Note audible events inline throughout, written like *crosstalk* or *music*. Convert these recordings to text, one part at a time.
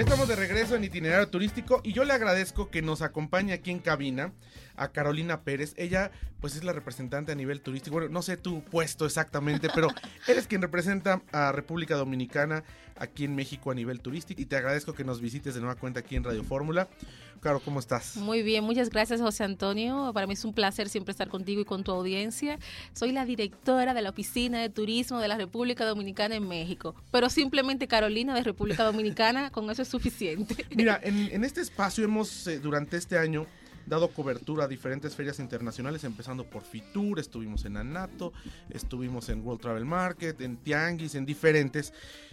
Ya estamos de regreso en itinerario turístico y yo le agradezco que nos acompañe aquí en cabina a Carolina Pérez. Ella pues es la representante a nivel turístico. Bueno, no sé tu puesto exactamente, pero *laughs* eres quien representa a República Dominicana aquí en México a nivel turístico y te agradezco que nos visites de nueva cuenta aquí en Radio Fórmula. Caro, ¿cómo estás? Muy bien, muchas gracias José Antonio. Para mí es un placer siempre estar contigo y con tu audiencia. Soy la directora de la Oficina de Turismo de la República Dominicana en México, pero simplemente Carolina de República Dominicana, con eso es suficiente. Mira, en, este espacio hemos, eh, durante este año, dado cobertura a diferentes ferias internacionales, empezando por Fitur, estuvimos en Anato, estuvimos en World Travel Market, en Tianguis, en diferentes.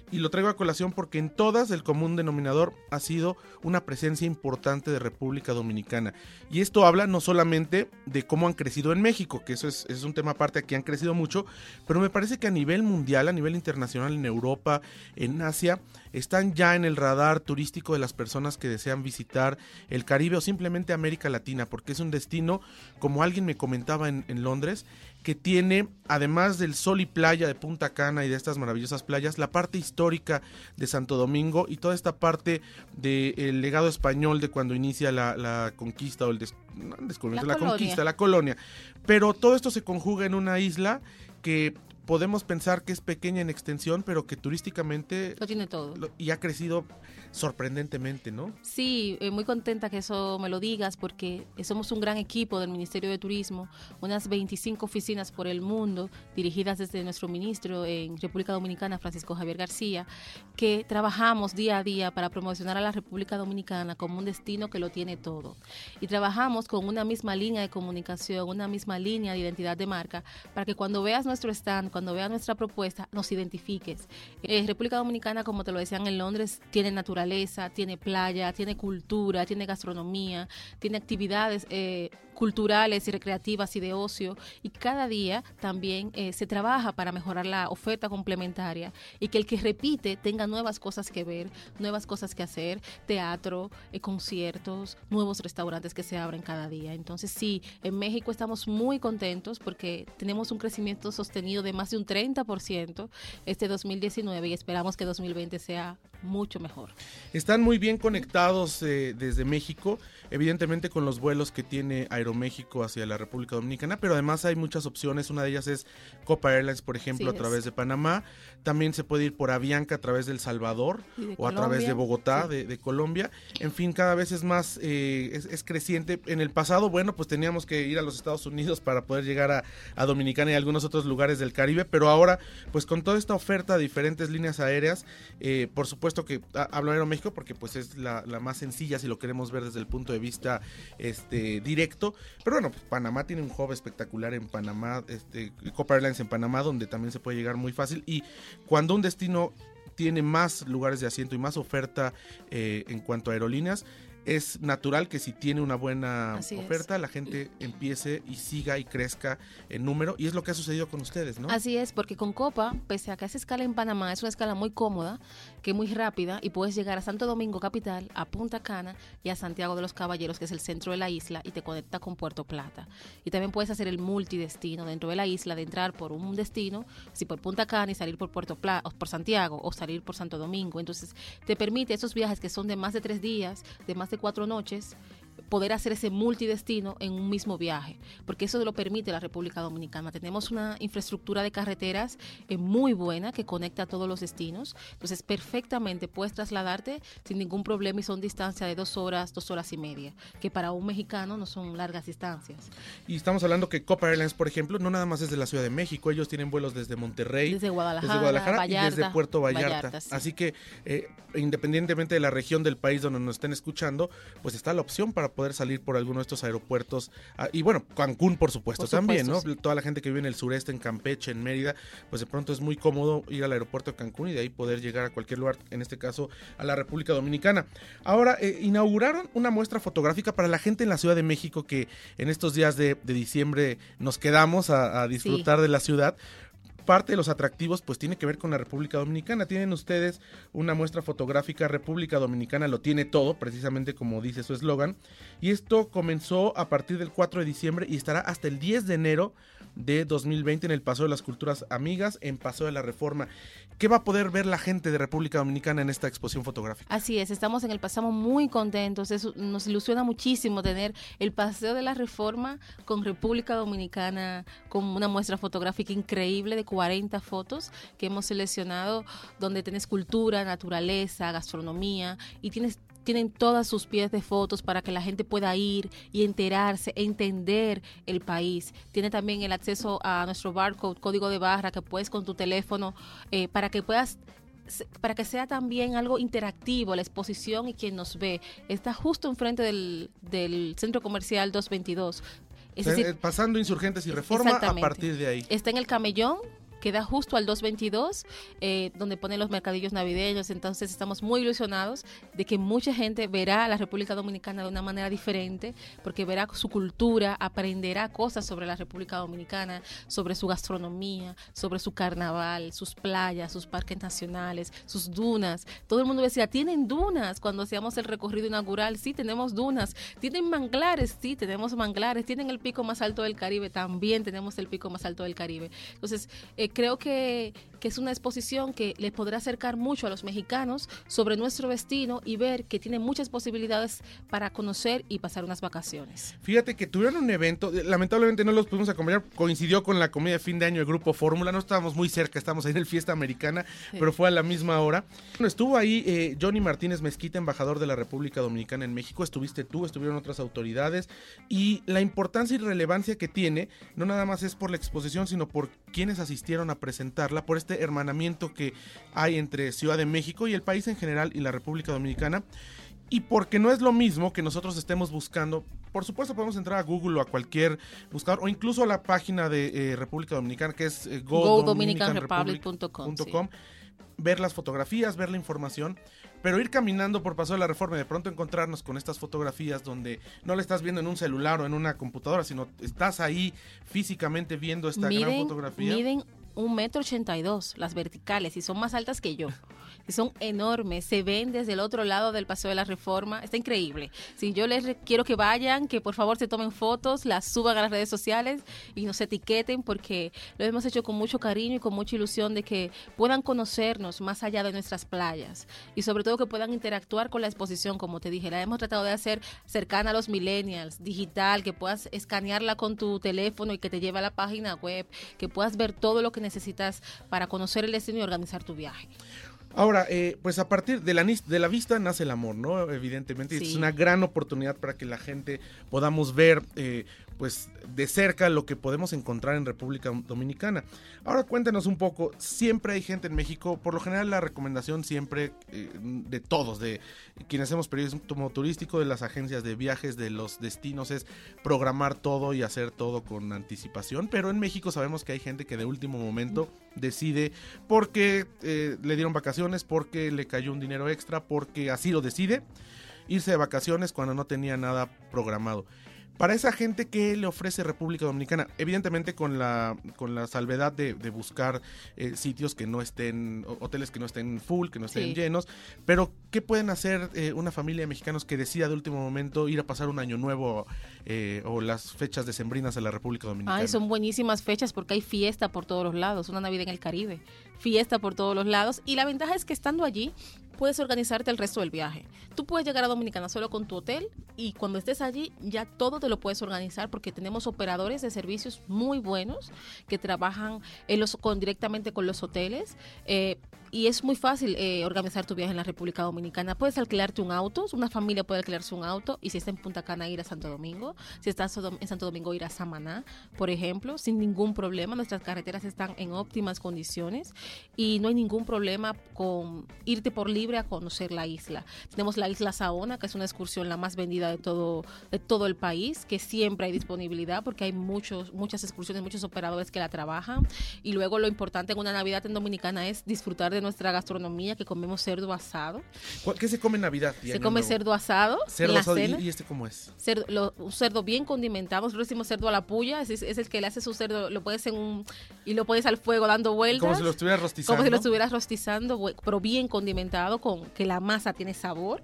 Y lo traigo a colación porque en todas el común denominador ha sido una presencia importante de República Dominicana. Y esto habla no solamente de cómo han crecido en México, que eso es, es un tema aparte, aquí han crecido mucho, pero me parece que a nivel mundial, a nivel internacional, en Europa, en Asia, están ya en el radar turístico de las personas que desean visitar el Caribe o simplemente América Latina, porque es un destino, como alguien me comentaba en, Londres, que tiene, además del sol y playa de Punta Cana y de estas maravillosas playas, la parte histórica de Santo Domingo y toda esta parte del legado español de cuando inicia la, conquista o el la, conquista, la colonia. Pero todo esto se conjuga en una isla que podemos pensar que es pequeña en extensión, pero que turísticamente... Lo tiene todo. y ha crecido sorprendentemente, ¿no? Sí, eh, muy contenta que eso me lo digas porque somos un gran equipo del Ministerio de Turismo, unas 25 oficinas por el mundo dirigidas desde nuestro ministro en República Dominicana, Francisco Javier García, que trabajamos día a día para promocionar a la República Dominicana como un destino que lo tiene todo. Y trabajamos con una misma línea de comunicación, una misma línea de identidad de marca, para que cuando veas nuestro stand, cuando veas nuestra propuesta, nos identifiques. Eh, República Dominicana, como te lo decían en Londres, tiene naturaleza tiene playa, tiene cultura, tiene gastronomía, tiene actividades eh, culturales y recreativas y de ocio. Y cada día también eh, se trabaja para mejorar la oferta complementaria y que el que repite tenga nuevas cosas que ver, nuevas cosas que hacer, teatro, eh, conciertos, nuevos restaurantes que se abren cada día. Entonces sí, en México estamos muy contentos porque tenemos un crecimiento sostenido de más de un 30% este 2019 y esperamos que 2020 sea mucho mejor. Están muy bien conectados eh, desde México, evidentemente con los vuelos que tiene Aeroméxico hacia la República Dominicana, pero además hay muchas opciones. Una de ellas es Copa Airlines, por ejemplo, a través de Panamá. También se puede ir por Avianca a través del Salvador o a través de Bogotá, de, Colombia. En fin, cada vez es más, eh, es, creciente. En el pasado, bueno, pues teníamos que ir a los Estados Unidos para poder llegar a, a Dominicana y algunos otros lugares del Caribe, pero ahora, pues con toda esta oferta de diferentes líneas aéreas, eh, por supuesto que hablo de Aeroméxico porque pues es la, más sencilla si lo queremos ver desde el punto de vista este directo. Pero bueno, pues, Panamá tiene un hub espectacular en Panamá, este, Copa Airlines en Panamá, donde también se puede llegar muy fácil. Y cuando un destino tiene más lugares de asiento y más oferta eh, en cuanto a aerolíneas, es natural que si tiene una buena oferta, la gente empiece y siga y crezca en número. Y es lo que ha sucedido con ustedes, ¿no? Así es, porque con Copa, pese a que esa escala en Panamá es una escala muy cómoda, que es muy rápida, y puedes llegar a Santo Domingo Capital, a Punta Cana y a Santiago de los Caballeros, que es el centro de la isla, y te conecta con Puerto Plata. Y también puedes hacer el multidestino dentro de la isla, de entrar por un destino, si por Punta Cana y salir por Puerto Plata, o por Santiago, o salir por Santo Domingo. Entonces, te permite esos viajes que son de más de tres días, de más de cuatro noches poder hacer ese multidestino en un mismo viaje, porque eso lo permite la República Dominicana. Tenemos una infraestructura de carreteras eh, muy buena que conecta a todos los destinos, entonces perfectamente puedes trasladarte sin ningún problema y son distancias de dos horas, dos horas y media, que para un mexicano no son largas distancias. Y estamos hablando que Copa Airlines, por ejemplo, no nada más es de la Ciudad de México, ellos tienen vuelos desde Monterrey, desde Guadalajara, y desde Puerto Vallarta. Así que eh, independientemente de la región del país donde nos estén escuchando, pues está la opción para poder salir por alguno de estos aeropuertos. Ah, y bueno, Cancún, por supuesto, también, ¿no? Toda la gente que vive en el sureste, en Campeche, en Mérida, pues de pronto es muy cómodo ir al aeropuerto de Cancún y de ahí poder llegar a cualquier lugar, en este caso a la República Dominicana. Ahora, eh, inauguraron una muestra fotográfica para la gente en la Ciudad de México que en estos días de, diciembre nos quedamos a, disfrutar de la ciudad parte de los atractivos pues tiene que ver con la República Dominicana. Tienen ustedes una muestra fotográfica República Dominicana, lo tiene todo, precisamente como dice su eslogan. Y esto comenzó a partir del 4 de diciembre y estará hasta el 10 de enero de 2020 en el Paseo de las Culturas Amigas, en Paseo de la Reforma. ¿Qué va a poder ver la gente de República Dominicana en esta exposición fotográfica? Así es, estamos en el pasamos muy contentos, nos ilusiona muchísimo tener el Paseo de la Reforma con República Dominicana, con una muestra fotográfica increíble de 40 fotos que hemos seleccionado, donde tienes cultura, naturaleza, gastronomía y tienes tienen todas sus piezas de fotos para que la gente pueda ir y enterarse, entender el país. Tiene también el acceso a nuestro barcode, código de barra, que puedes con tu teléfono, eh, para que puedas para que sea también algo interactivo la exposición y quien nos ve. Está justo enfrente del, del Centro Comercial 222. Es decir, pasando Insurgentes y Reforma a partir de ahí. Está en el Camellón, queda justo al 222, eh, donde ponen los mercadillos navideños. Entonces estamos muy ilusionados de que mucha gente verá a la República Dominicana de una manera diferente, porque verá su cultura, aprenderá cosas sobre la República Dominicana, sobre su gastronomía, sobre su carnaval, sus playas, sus parques nacionales, sus dunas. Todo el mundo decía, tienen dunas cuando hacíamos el recorrido inaugural. Sí, tenemos dunas. Tienen manglares, sí, tenemos manglares. Tienen el pico más alto del Caribe, también tenemos el pico más alto del Caribe. Entonces, eh, creo que, que, es una exposición que les podrá acercar mucho a los mexicanos sobre nuestro destino y ver que tiene muchas posibilidades para conocer y pasar unas vacaciones. Fíjate que tuvieron un evento, lamentablemente no los pudimos acompañar, coincidió con la comida de fin de año del Grupo Fórmula, no estábamos muy cerca, estábamos ahí en el Fiesta Americana, pero fue a la misma hora. Bueno, estuvo ahí eh, Johnny Martínez Mezquita, embajador de la República Dominicana en México, estuviste tú, estuvieron otras autoridades y la importancia y relevancia que tiene, no nada más es por la exposición, sino por quienes asistieron a presentarla por este hermanamiento que hay entre Ciudad de México y el país en general y la República Dominicana. Y porque no es lo mismo que nosotros estemos buscando, por supuesto podemos entrar a Google o a cualquier buscador o incluso a la página de eh, República Dominicana que es eh, godominicanrepublic.com, ver las fotografías, ver la información, pero ir caminando por Paso de la Reforma y de pronto encontrarnos con estas fotografías donde no la estás viendo en un celular o en una computadora, sino estás ahí físicamente viendo esta gran fotografía un metro ochenta y dos, las verticales, y son más altas que yo. Y son enormes, se ven desde el otro lado del Paseo de la Reforma, está increíble. Si yo les quiero que vayan, que por favor se tomen fotos, las suban a las redes sociales y nos etiqueten porque lo hemos hecho con mucho cariño y con mucha ilusión de que puedan conocernos más allá de nuestras playas y sobre todo que puedan interactuar con la exposición, como te dije, la hemos tratado de hacer cercana a los millennials, digital, que puedas escanearla con tu teléfono y que te lleve a la página web, que puedas ver todo lo que necesitas para conocer el destino y organizar tu viaje. Ahora, eh, pues a partir de la, de la vista nace el amor, ¿no? Evidentemente, es una gran oportunidad para que la gente podamos ver eh, pues de cerca lo que podemos encontrar en República Dominicana. Ahora cuéntenos un poco, siempre hay gente en México, por lo general la recomendación siempre eh, de todos, de quienes hacemos periodismo turístico, de las agencias de viajes, de los destinos, es programar todo y hacer todo con anticipación, pero en México sabemos que hay gente que de último momento decide porque eh, le dieron vacaciones, porque le cayó un dinero extra, porque así lo decide, irse de vacaciones cuando no tenía nada programado. Para esa gente, ¿qué le ofrece República Dominicana? Evidentemente con la, con la salvedad de, buscar eh, sitios que no estén, hoteles que no estén full, que no estén llenos, pero ¿qué pueden hacer eh, una familia de mexicanos que decida de último momento ir a pasar un año nuevo eh, o las fechas decembrinas a la República Dominicana? Ay, son buenísimas fechas porque hay fiesta por todos los lados, una Navidad en el Caribe, fiesta por todos los lados y la ventaja es que estando allí puedes organizarte el resto del viaje. Tú puedes llegar a Dominicana solo con tu hotel y cuando estés allí ya todo te lo puedes organizar porque tenemos operadores de servicios muy buenos que trabajan en los, con, directamente con los hoteles. Eh, y es muy fácil eh, organizar tu viaje en la República Dominicana. Puedes alquilarte un auto, una familia puede alquilarse un auto y si está en Punta Cana ir a Santo Domingo, si estás en Santo Domingo ir a Samaná, por ejemplo, sin ningún problema. Nuestras carreteras están en óptimas condiciones y no hay ningún problema con irte por libre a conocer la isla. Tenemos la isla Saona, que es una excursión la más vendida de todo, de todo el país, que siempre hay disponibilidad porque hay muchos, muchas excursiones, muchos operadores que la trabajan. Y luego lo importante en una Navidad en Dominicana es disfrutar de nuestra gastronomía, que comemos cerdo asado. ¿Qué se come en Navidad? Se come cerdo asado. Cerdo asado, ¿y, este cómo es? Cerdo, un cerdo bien condimentado. Nosotros decimos cerdo a la puya, es, es, el que le hace su cerdo, lo puedes en un. y lo pones al fuego dando vueltas. Como si lo estuvieras rostizando. Como si lo estuvieras rostizando, pero bien condimentado, con que la masa tiene sabor.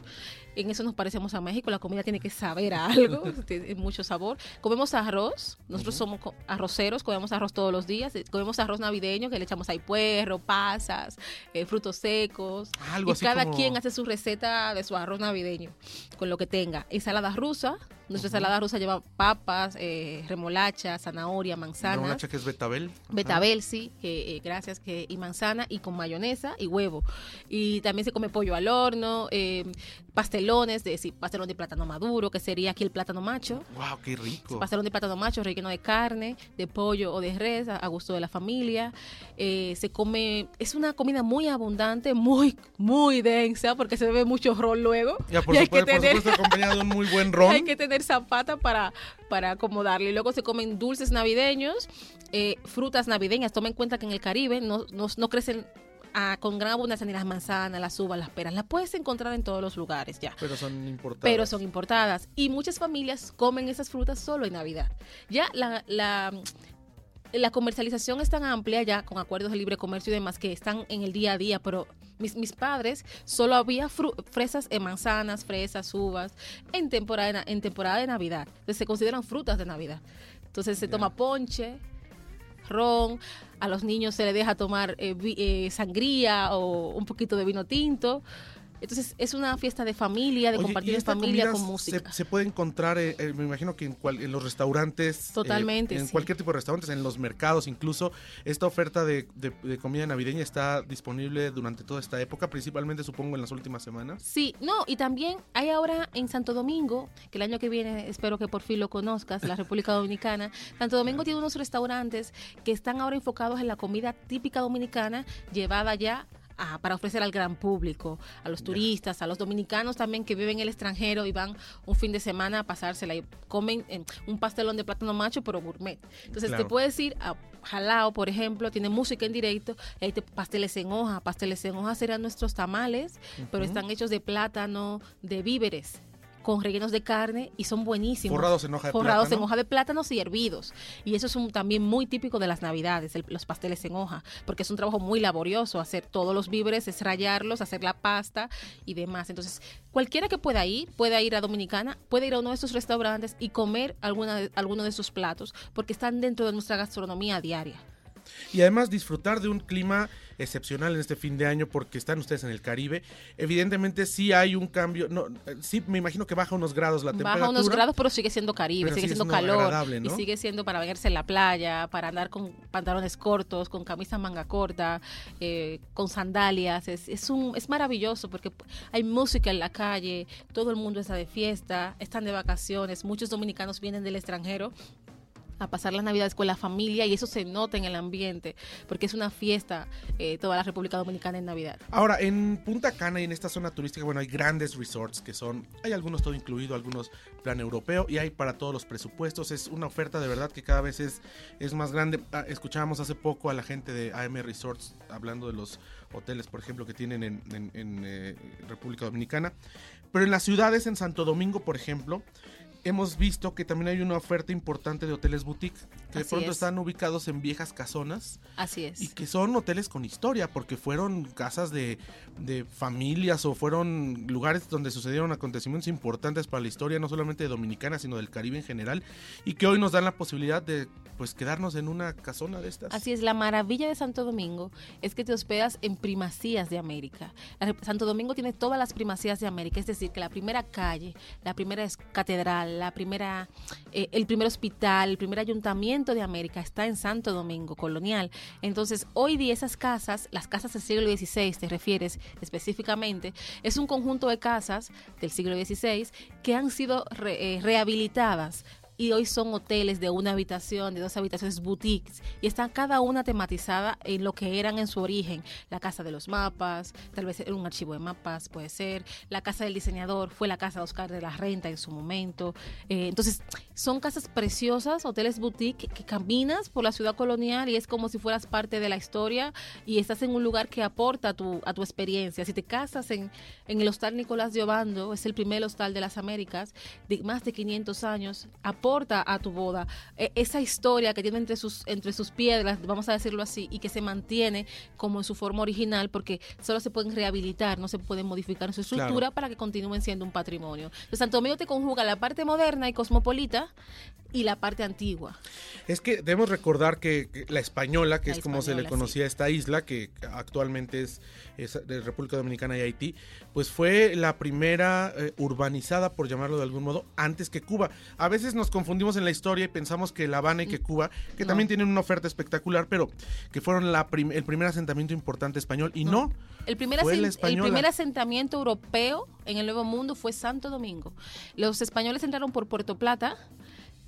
En eso nos parecemos a México, la comida tiene que saber a algo, *laughs* tiene mucho sabor. Comemos arroz, nosotros somos arroceros, comemos arroz todos los días, eh, comemos arroz navideño que le echamos ahí puerro, pasas, eh, frutos secos. y cada quien hace su receta de su arroz navideño, con lo que tenga. Ensalada rusa, nuestra ensalada rusa lleva papas, eh, remolacha, zanahoria, manzana. Remolacha que es betabel. Betabel, sí, que, gracias, que, y manzana, y con mayonesa y huevo. Y también se come pollo al horno, pastel pastelones, de, pastelón de plátano maduro, que sería aquí el plátano macho. ¡Wow, qué rico! Pastelón de plátano macho relleno de carne, de pollo o de res, a, gusto de la familia. Eh, se come, es una comida muy abundante, muy, muy densa, porque se bebe mucho ron luego. Ya, por, *laughs* supuesto, por supuesto, acompañado de un muy buen ron. *laughs* hay que tener zapata para, para acomodarle. Y luego se comen dulces navideños, eh, frutas navideñas. Toma en cuenta que en el Caribe no, no, no crecen con gran abundancia ni las manzanas, las uvas, las peras. Las puedes encontrar en todos los lugares ya. Pero son importadas. Pero son importadas. Y muchas familias comen esas frutas solo en Navidad. Ya la, la, la comercialización es tan amplia ya con acuerdos de libre comercio y demás que están en el día a día, pero mis, mis padres solo había fresas, en manzanas, fresas, uvas en temporada, en temporada de Navidad. Entonces se consideran frutas de Navidad. Entonces se toma ponche, ron, a los niños se les deja tomar eh, eh, sangría o un poquito de vino tinto. Entonces es una fiesta de familia, de compartir en familia con música. Se, puede encontrar, eh, eh, me imagino que en, en los restaurantes, eh, totalmente, en cualquier tipo de restaurantes, en los mercados, incluso esta oferta de, comida navideña está disponible durante toda esta época, principalmente supongo en las últimas semanas. Sí, no, y también hay ahora en Santo Domingo, que el año que viene espero que por fin lo conozcas, la República *laughs* Dominicana. Santo Domingo tiene unos restaurantes que están ahora enfocados en la comida típica dominicana llevada ya para ofrecer al gran público, a los turistas, a los dominicanos también que viven en el extranjero y van un fin de semana a pasársela y comen eh, un pastelón de plátano macho, pero gourmet. Entonces te puedes ir a Jalao, por ejemplo, tiene música en directo, y hay pasteles en hoja. Pasteles en hoja serán nuestros tamales, pero están hechos de plátano, de víveres con rellenos de carne y son buenísimos. Forrados en hoja de Forrados en hoja de plátanos y hervidos. Y eso es un, también muy típico de las navidades, los pasteles en hoja, porque es un trabajo muy laborioso hacer todos los víveres, es rayarlos, hacer la pasta y demás. Entonces, cualquiera que pueda ir, puede ir a Dominicana, puede ir a uno de estos restaurantes y comer alguna alguno de esos platos, porque están dentro de nuestra gastronomía diaria. Y además disfrutar de un clima excepcional en este fin de año porque están ustedes en el Caribe. Evidentemente sí hay un cambio, no, sí me imagino que baja unos grados la temperatura. Baja unos grados, pero sigue siendo Caribe, sigue, siendo, calor y sigue siendo para bañarse en la playa, para andar con pantalones cortos, con camisa manga corta, eh, con sandalias. Es, es, un, es maravilloso porque hay música en la calle, todo el mundo está de fiesta, están de vacaciones, muchos dominicanos vienen del extranjero a pasar las navidades con la familia y eso se nota en el ambiente porque es una fiesta eh, toda la República Dominicana en Navidad. Ahora, en Punta Cana y en esta zona turística, bueno, hay grandes resorts que son, hay algunos todo incluido, algunos plan europeo y hay para todos los presupuestos. Es una oferta de verdad que cada vez es, es más grande. Ah, escuchábamos hace poco a la gente de AM Resorts hablando de los hoteles, por ejemplo, que tienen en, eh, República Dominicana. Pero en las ciudades, en Santo Domingo, por ejemplo, hemos visto que también hay una oferta importante de hoteles boutique que de pronto están ubicados en viejas casonas. Así es. Y que son hoteles con historia, porque fueron casas de, de, familias o fueron lugares donde sucedieron acontecimientos importantes para la historia, no solamente de Dominicana, sino del Caribe en general, y que hoy nos dan la posibilidad de pues quedarnos en una casona de estas. Así es, la maravilla de Santo Domingo es que te hospedas en primacías de América. Santo Domingo tiene todas las primacías de América, es decir, que la primera calle, la primera catedral, la primera, eh, el primer hospital, el primer ayuntamiento de América está en Santo Domingo Colonial. Entonces, hoy día esas casas, las casas del siglo XVI, te refieres específicamente, es un conjunto de casas del siglo XVI que han sido eh, rehabilitadas y hoy son hoteles de una habitación, de dos habitaciones, boutiques, y están cada una tematizada en lo que eran en su origen. La casa de los mapas, tal vez era un archivo de mapas, puede ser. La casa del diseñador fue la casa de Oscar de la Renta en su momento. Eh, entonces, son casas preciosas, hoteles boutique, que caminas por la ciudad colonial y es como si fueras parte de la historia y estás en un lugar que aporta a tu, a tu experiencia. Si te casas en, en el Hostal Nicolás de Obando, es el primer hostal de las Américas, de más de 500 años, a tu boda e, esa historia que tiene entre sus, entre sus piedras, vamos a decirlo así, y que se mantiene como en su forma original, porque solo se pueden rehabilitar, no se pueden modificar en su estructura para que continúen siendo un patrimonio. Entonces, Santo Domingo te conjuga la parte moderna y cosmopolita y la parte antigua. Es que debemos recordar que, la española, que es como se le conocía a esta isla, que actualmente es, de República Dominicana y Haití, pues fue la primera eh, urbanizada, por llamarlo de algún modo, antes que Cuba. A veces nos confundimos en la historia y pensamos que La Habana y que mm, Cuba, que también tienen una oferta espectacular, pero que fueron la el primer asentamiento importante español, y no. El primer, el primer asentamiento europeo en el Nuevo Mundo fue Santo Domingo. Los españoles entraron por Puerto Plata,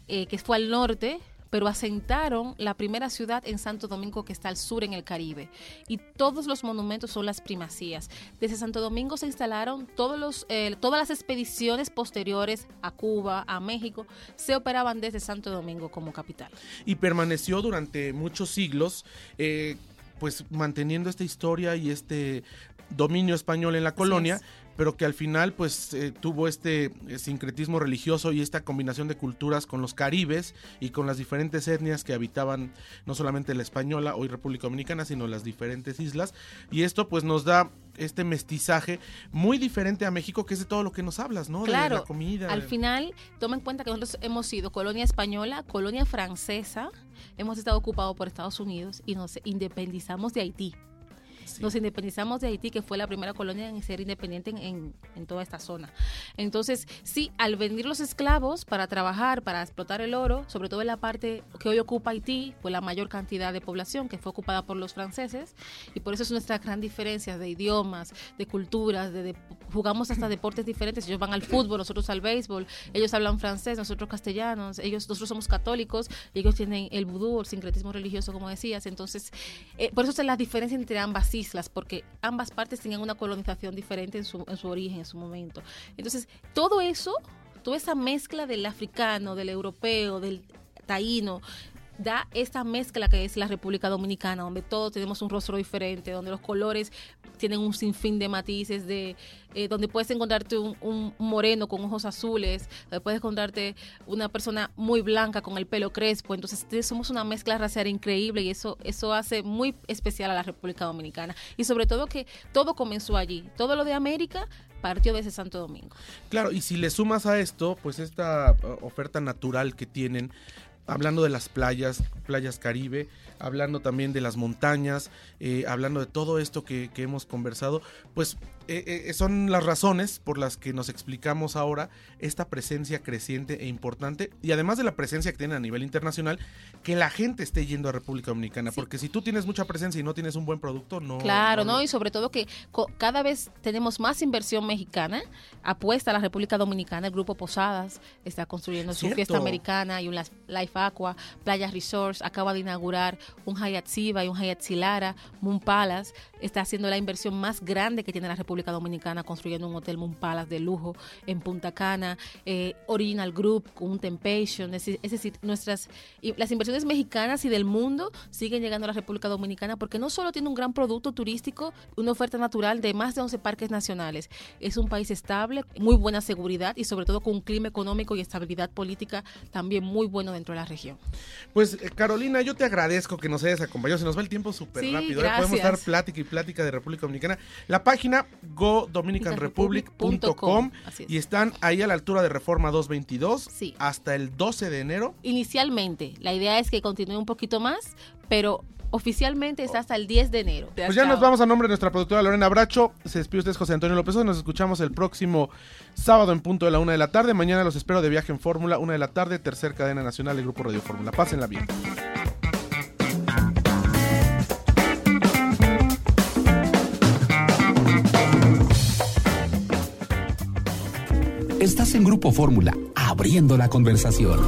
eh, que fue al norte, pero asentaron la primera ciudad en Santo Domingo que está al sur en el Caribe. Y todos los monumentos son las primacías. Desde Santo Domingo se instalaron todos los, eh, todas las expediciones posteriores a Cuba, a México, se operaban desde Santo Domingo como capital. Y permaneció durante muchos siglos. Eh, pues manteniendo esta historia y este dominio español en la colonia, pero que al final pues eh, tuvo este eh, sincretismo religioso y esta combinación de culturas con los caribes y con las diferentes etnias que habitaban no solamente la española, hoy República Dominicana, sino las diferentes islas. Y esto pues nos da este mestizaje muy diferente a México, que es de todo lo que nos hablas, ¿no? Claro. De la comida. Al final, toma en cuenta que nosotros hemos sido colonia española, colonia francesa, hemos estado ocupados por Estados Unidos y nos independizamos de Haití. Nos independizamos de Haití, que fue la primera colonia en ser independiente en, toda esta zona. Entonces, sí, al venir los esclavos para trabajar, para explotar el oro, sobre todo en la parte que hoy ocupa Haití, fue la mayor cantidad de población que fue ocupada por los franceses, y por eso es nuestra gran diferencia de idiomas, de culturas, de, jugamos hasta deportes diferentes. Ellos van al fútbol, nosotros al béisbol, ellos hablan francés, nosotros castellanos, ellos, nosotros somos católicos, ellos tienen el vudú, el sincretismo religioso, como decías. Entonces, eh, por eso es la diferencia entre ambas islas, porque ambas partes tenían una colonización diferente en su, en su origen, en su momento. Entonces, todo eso, toda esa mezcla del africano, del europeo, del taíno, da esta mezcla que es la República Dominicana, donde todos tenemos un rostro diferente, donde los colores tienen un sinfín de matices, de eh, donde puedes encontrarte un, moreno con ojos azules, donde puedes encontrarte una persona muy blanca con el pelo crespo. Entonces somos una mezcla racial increíble y eso, eso hace muy especial a la República Dominicana. Y sobre todo que todo comenzó allí, todo lo de América partió desde Santo Domingo. Claro, y si le sumas a esto, pues esta uh, oferta natural que tienen, hablando de las playas, playas Caribe, hablando también de las montañas, eh, hablando de todo esto que, que hemos conversado, pues eh, eh, son las razones por las que nos explicamos ahora esta presencia creciente e importante y además de la presencia que tienen a nivel internacional, que la gente esté yendo a República Dominicana, porque si tú tienes mucha presencia y no tienes un buen producto, no... Claro, no, y sobre todo que cada vez tenemos más inversión mexicana, apuesta a la República Dominicana, el Grupo Posadas está construyendo su fiesta americana y un Life Aqua, Playa Resorts, acaba de inaugurar un Hyatt Siva y un Hyatt Silara, Moon Palace, está haciendo la inversión más grande que tiene la República Dominicana construyendo un hotel Moon Palace de lujo en Punta Cana, eh, Original Group con un Temptation, es, decir, nuestras las inversiones mexicanas y del mundo siguen llegando a la República Dominicana porque no solo tiene un gran producto turístico, una oferta natural de más de 11 parques nacionales, es un país estable, muy buena seguridad y sobre todo con un clima económico y estabilidad política también muy bueno dentro de la región. Pues eh, Carolina, yo te agradezco que nos hayas acompañado, se nos va el tiempo súper rápido, ¿eh? podemos dar plática y plática de República Dominicana. La página godominicanrepublic.com y están ahí a la altura de Reforma 222 hasta el 12 de enero. Inicialmente, la idea es que continúe un poquito más, pero oficialmente está hasta el 10 de enero. Pues ya nos vamos a nombre de nuestra productora Lorena Bracho. Se despide usted José Antonio López. Nos escuchamos el próximo sábado en punto de la una de la tarde. Mañana los espero de viaje en Fórmula, una de la tarde, tercer cadena nacional del Grupo Radio Fórmula. Pásenla bien. Estás en Grupo Fórmula, abriendo la conversación.